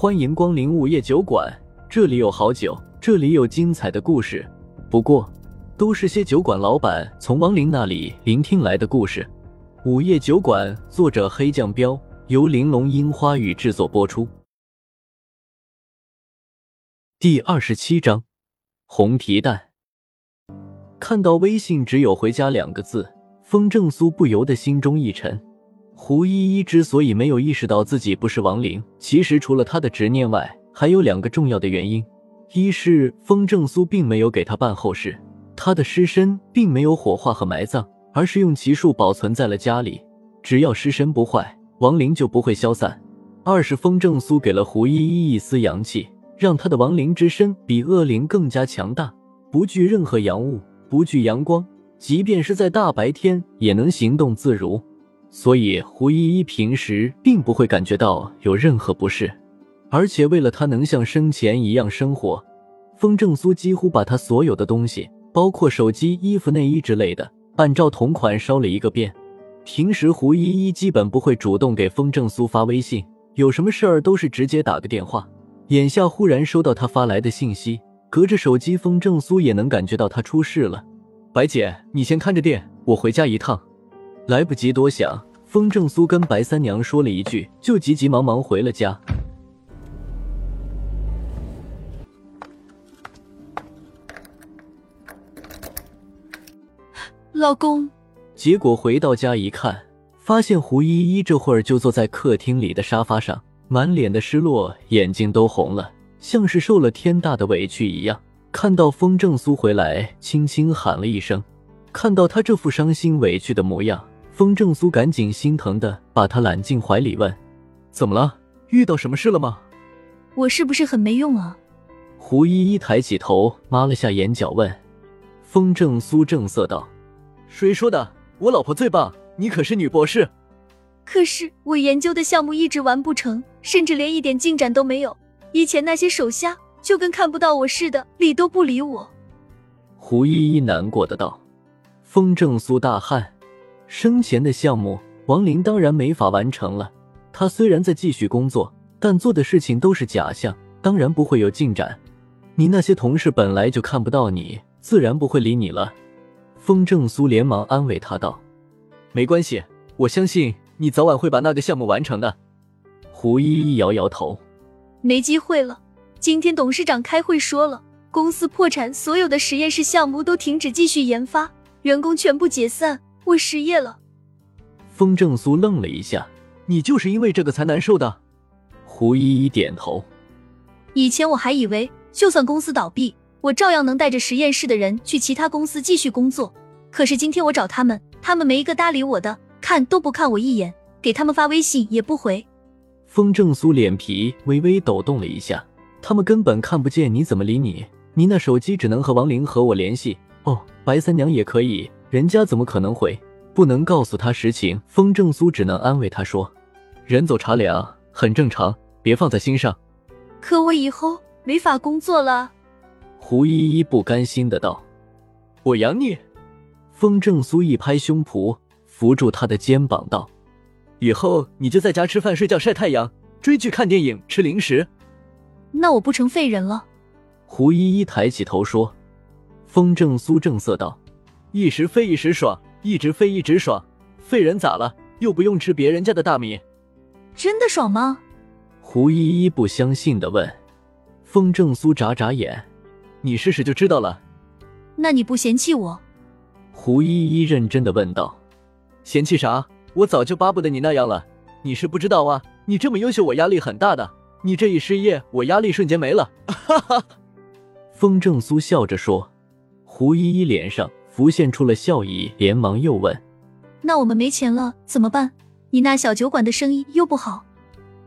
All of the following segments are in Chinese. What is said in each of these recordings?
欢迎光临午夜酒馆，这里有好酒，这里有精彩的故事。不过，都是些酒馆老板从亡灵那里聆听来的故事。午夜酒馆，作者黑酱标，由玲珑樱花雨制作播出。第二十七章，红皮蛋。看到微信只有“回家”两个字，风正苏不由得心中一沉。胡依依之所以没有意识到自己不是亡灵，其实除了她的执念外，还有两个重要的原因：一是风正苏并没有给她办后事，她的尸身并没有火化和埋葬，而是用奇术保存在了家里，只要尸身不坏，亡灵就不会消散；二是风正苏给了胡依依一丝阳气，让她的亡灵之身比恶灵更加强大，不惧任何阳物，不惧阳光，即便是在大白天也能行动自如。所以胡依依平时并不会感觉到有任何不适，而且为了她能像生前一样生活，风正苏几乎把她所有的东西，包括手机、衣服、内衣之类的，按照同款烧了一个遍。平时胡依依基本不会主动给风正苏发微信，有什么事儿都是直接打个电话。眼下忽然收到他发来的信息，隔着手机，风正苏也能感觉到他出事了。白姐，你先看着店，我回家一趟。来不及多想，风正苏跟白三娘说了一句，就急急忙忙回了家。老公，结果回到家一看，发现胡依依这会儿就坐在客厅里的沙发上，满脸的失落，眼睛都红了，像是受了天大的委屈一样。看到风正苏回来，轻轻喊了一声。看到他这副伤心委屈的模样。风正苏赶紧心疼的把他揽进怀里，问：“怎么了？遇到什么事了吗？”我是不是很没用啊？胡依依抬起头，抹了下眼角，问。风正苏正色道：“谁说的？我老婆最棒，你可是女博士。可是我研究的项目一直完不成，甚至连一点进展都没有。以前那些手下就跟看不到我似的，理都不理我。”胡依依难过的道。风正苏大汗。生前的项目，王林当然没法完成了。他虽然在继续工作，但做的事情都是假象，当然不会有进展。你那些同事本来就看不到你，自然不会理你了。风正苏连忙安慰他道：“没关系，我相信你早晚会把那个项目完成的。”胡依依摇摇头：“没机会了。今天董事长开会说了，公司破产，所有的实验室项目都停止继续研发，员工全部解散。”我失业了。风正苏愣了一下，你就是因为这个才难受的。胡依依点头。以前我还以为，就算公司倒闭，我照样能带着实验室的人去其他公司继续工作。可是今天我找他们，他们没一个搭理我的，看都不看我一眼，给他们发微信也不回。风正苏脸皮微微抖动了一下，他们根本看不见你怎么理你，你那手机只能和王玲和我联系。哦，白三娘也可以。人家怎么可能回？不能告诉他实情。风正苏只能安慰他说：“人走茶凉，很正常，别放在心上。”可我以后没法工作了。胡依依不甘心的道：“我养你。”风正苏一拍胸脯，扶住他的肩膀道：“以后你就在家吃饭、睡觉、晒太阳、追剧、看电影、吃零食。”那我不成废人了？胡依依抬起头说。风正苏正色道。一时飞一时爽，一直飞一直爽，废人咋了？又不用吃别人家的大米，真的爽吗？胡依依不相信的问。风正苏眨眨眼，你试试就知道了。那你不嫌弃我？胡依依认真的问道。嫌弃啥？我早就巴不得你那样了。你是不知道啊，你这么优秀，我压力很大的。你这一失业，我压力瞬间没了。哈哈。风正苏笑着说。胡依依脸上。浮现出了笑意，连忙又问：“那我们没钱了怎么办？你那小酒馆的生意又不好。”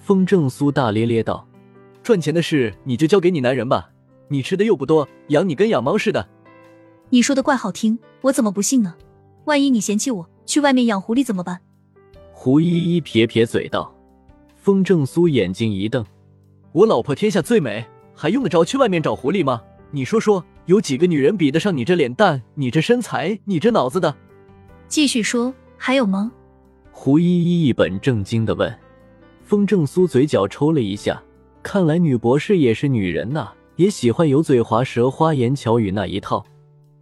风正苏大咧咧道：“赚钱的事你就交给你男人吧，你吃的又不多，养你跟养猫似的。”你说的怪好听，我怎么不信呢？万一你嫌弃我，去外面养狐狸怎么办？胡依依撇撇嘴道。风正苏眼睛一瞪：“我老婆天下最美，还用得着去外面找狐狸吗？你说说。”有几个女人比得上你这脸蛋、你这身材、你这脑子的？继续说，还有吗？胡依依一本正经的问。风正苏嘴角抽了一下，看来女博士也是女人呐，也喜欢油嘴滑舌、花言巧语那一套。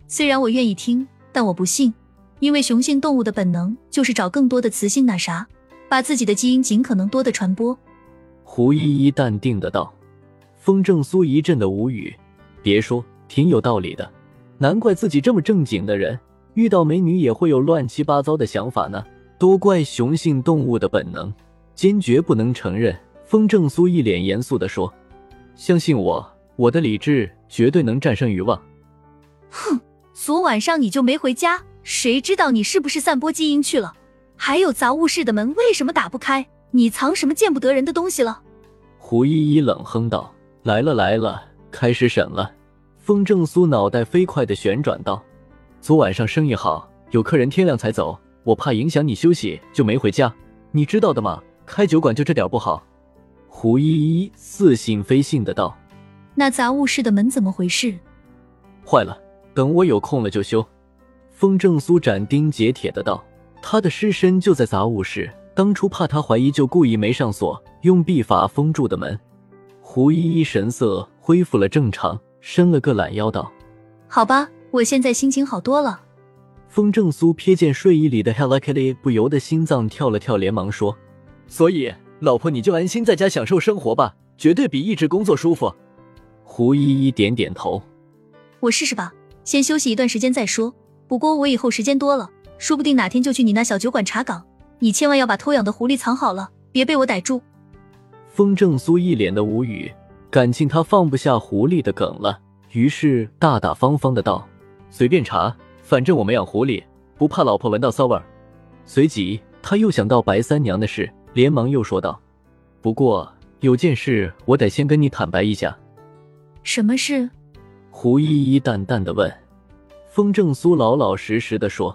虽然我愿意听，但我不信，因为雄性动物的本能就是找更多的雌性那啥，把自己的基因尽可能多的传播。胡依依淡定的道。风正苏一阵的无语，别说，挺有道理的，难怪自己这么正经的人，遇到美女也会有乱七八糟的想法呢，都怪雄性动物的本能，坚决不能承认。风正苏一脸严肃地说：“相信我，我的理智绝对能战胜欲望。”哼，昨晚上你就没回家，谁知道你是不是散播基因去了？还有杂物室的门为什么打不开？你藏什么见不得人的东西了？胡依依冷哼道。来了来了，开始审了。风正苏脑袋飞快的旋转道：“昨晚上生意好，有客人天亮才走，我怕影响你休息，就没回家。你知道的嘛，开酒馆就这点不好。”胡依依似信非信的道：“那杂物室的门怎么回事？坏了，等我有空了就修。”风正苏斩钉截铁的道：“他的尸身就在杂物室，当初怕他怀疑，就故意没上锁，用秘法封住的门。”胡依依神色恢复了正常，伸了个懒腰道：“好吧，我现在心情好多了。”风正苏瞥见睡衣里的 Hello Kitty，不由得心脏跳了跳，连忙说：“所以，老婆你就安心在家享受生活吧，绝对比一直工作舒服。”胡依依点点头：“我试试吧，先休息一段时间再说。不过我以后时间多了，说不定哪天就去你那小酒馆查岗。你千万要把偷养的狐狸藏好了，别被我逮住。”风正苏一脸的无语，感情他放不下狐狸的梗了，于是大大方方的道：“随便查，反正我们养狐狸，不怕老婆闻到骚味儿。”随即他又想到白三娘的事，连忙又说道：“不过有件事我得先跟你坦白一下。”“什么事？”胡依依淡淡的问。风正苏老老实实的说：“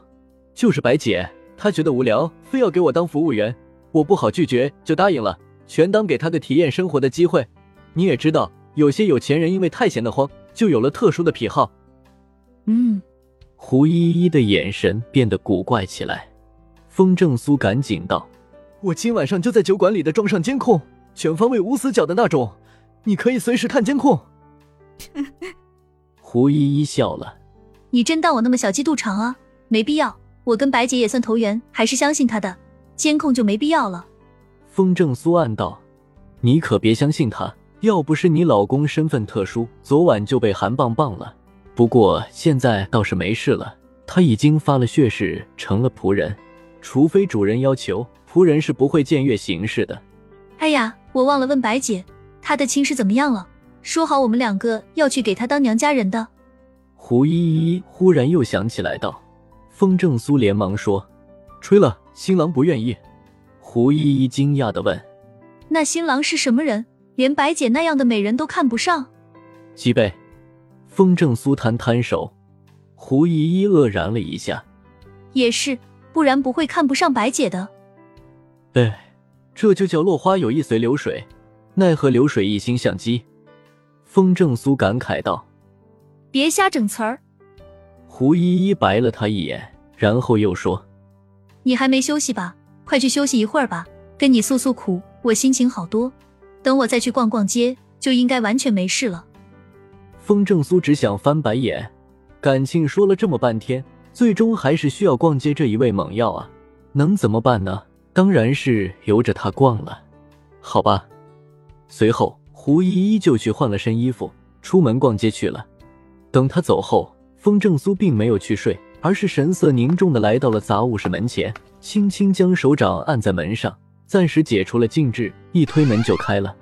就是白姐，她觉得无聊，非要给我当服务员，我不好拒绝，就答应了。”全当给她个体验生活的机会。你也知道，有些有钱人因为太闲得慌，就有了特殊的癖好。嗯，胡依依的眼神变得古怪起来。风正苏赶紧道：“我今晚上就在酒馆里的装上监控，全方位无死角的那种，你可以随时看监控。”胡依依笑了：“你真当我那么小鸡肚肠啊？没必要，我跟白姐也算投缘，还是相信她的。监控就没必要了。”风正苏暗道：“你可别相信他，要不是你老公身份特殊，昨晚就被韩棒棒了。不过现在倒是没事了，他已经发了血誓，成了仆人。除非主人要求，仆人是不会僭越形式的。”哎呀，我忘了问白姐，她的亲事怎么样了？说好我们两个要去给她当娘家人的。胡依依忽然又想起来道：“风正苏连忙说，吹了，新郎不愿意。”胡依依惊讶的问：“那新郎是什么人？连白姐那样的美人都看不上？”西贝，风正苏摊摊手。胡依依愕然了一下：“也是，不然不会看不上白姐的。”哎，这就叫落花有意随流水，奈何流水一心向机。风正苏感慨道：“别瞎整词儿。”胡依依白了他一眼，然后又说：“你还没休息吧？”快去休息一会儿吧，跟你诉诉苦，我心情好多。等我再去逛逛街，就应该完全没事了。风正苏只想翻白眼，感情说了这么半天，最终还是需要逛街这一味猛药啊！能怎么办呢？当然是由着他逛了。好吧。随后，胡依依就去换了身衣服，出门逛街去了。等他走后，风正苏并没有去睡，而是神色凝重的来到了杂物室门前。轻轻将手掌按在门上，暂时解除了禁制，一推门就开了。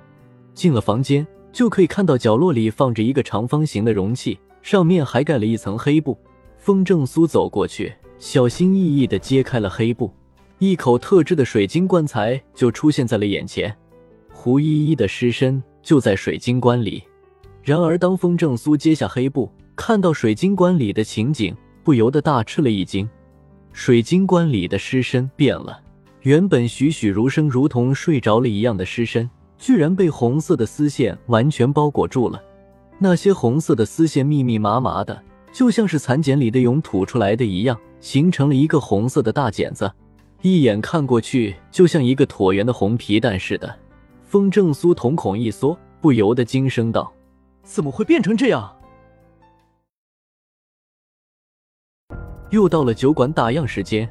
进了房间，就可以看到角落里放着一个长方形的容器，上面还盖了一层黑布。风正苏走过去，小心翼翼地揭开了黑布，一口特制的水晶棺材就出现在了眼前。胡依依的尸身就在水晶棺里。然而，当风正苏揭下黑布，看到水晶棺里的情景，不由得大吃了一惊。水晶棺里的尸身变了，原本栩栩如生、如同睡着了一样的尸身，居然被红色的丝线完全包裹住了。那些红色的丝线密密麻麻的，就像是蚕茧里的蛹吐出来的一样，形成了一个红色的大茧子，一眼看过去就像一个椭圆的红皮蛋似的。风正苏瞳孔一缩，不由得惊声道：“怎么会变成这样？”又到了酒馆打烊时间，